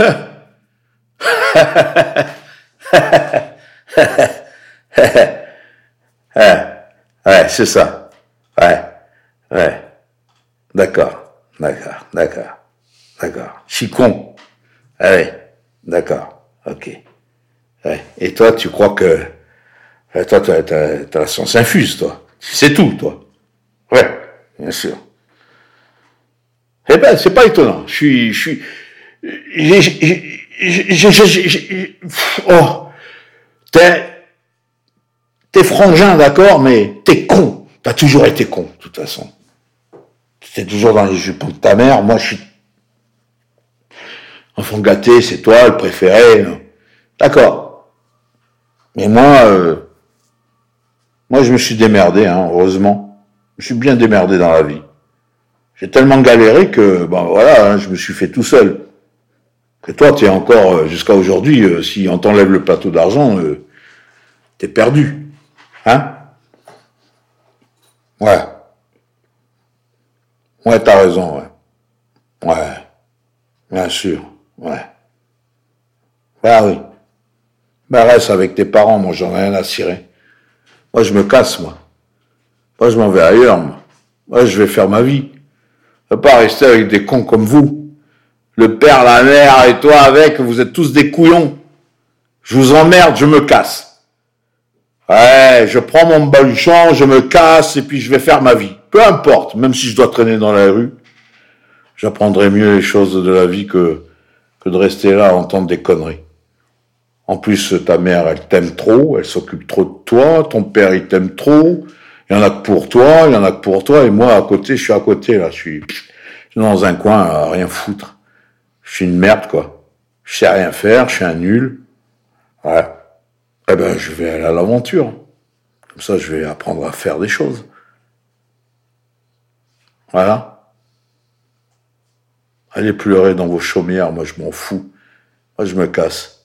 ouais, c'est ça. Ouais, ouais. D'accord, d'accord, d'accord, d'accord. Con. Ouais, d'accord, ok. Et toi, tu crois que... Toi, t'as, la science infuse, toi. C'est tout, toi. Ouais, bien sûr. Eh ben, c'est pas étonnant. Je suis, oh, t'es, t'es frangin, d'accord, mais t'es con. T'as toujours été con, de toute façon. T'es toujours dans les jupons de ta mère. Moi, je suis enfant gâté, c'est toi le préféré. D'accord. Mais moi, euh, moi, je me suis démerdé, hein, heureusement. Je suis bien démerdé dans la vie. J'ai tellement galéré que, ben voilà, hein, je me suis fait tout seul. Que toi, tu es encore, euh, jusqu'à aujourd'hui, euh, si on t'enlève le plateau d'argent, euh, t'es perdu. Hein? Ouais. Ouais, t'as raison, ouais. Ouais. Bien sûr, ouais. Bah oui. Bah reste avec tes parents, moi j'en ai rien à cirer. Moi je me casse, moi. Moi je m'en vais ailleurs, moi. Moi je vais faire ma vie. Je veux pas rester avec des cons comme vous. Le père, la mère et toi avec, vous êtes tous des couillons. Je vous emmerde, je me casse. Ouais, je prends mon baluchon, je me casse et puis je vais faire ma vie. Peu importe, même si je dois traîner dans la rue, j'apprendrai mieux les choses de la vie que, que de rester là à entendre des conneries. En plus, ta mère, elle t'aime trop, elle s'occupe trop de toi, ton père, il t'aime trop, il y en a que pour toi, il y en a que pour toi, et moi, à côté, je suis à côté, là, je suis, dans un coin à rien foutre. Je suis une merde, quoi. Je sais rien faire, je suis un nul. Ouais. Eh ben, je vais aller à l'aventure. Comme ça, je vais apprendre à faire des choses. Voilà. Allez pleurer dans vos chaumières, moi je m'en fous. Moi je me casse.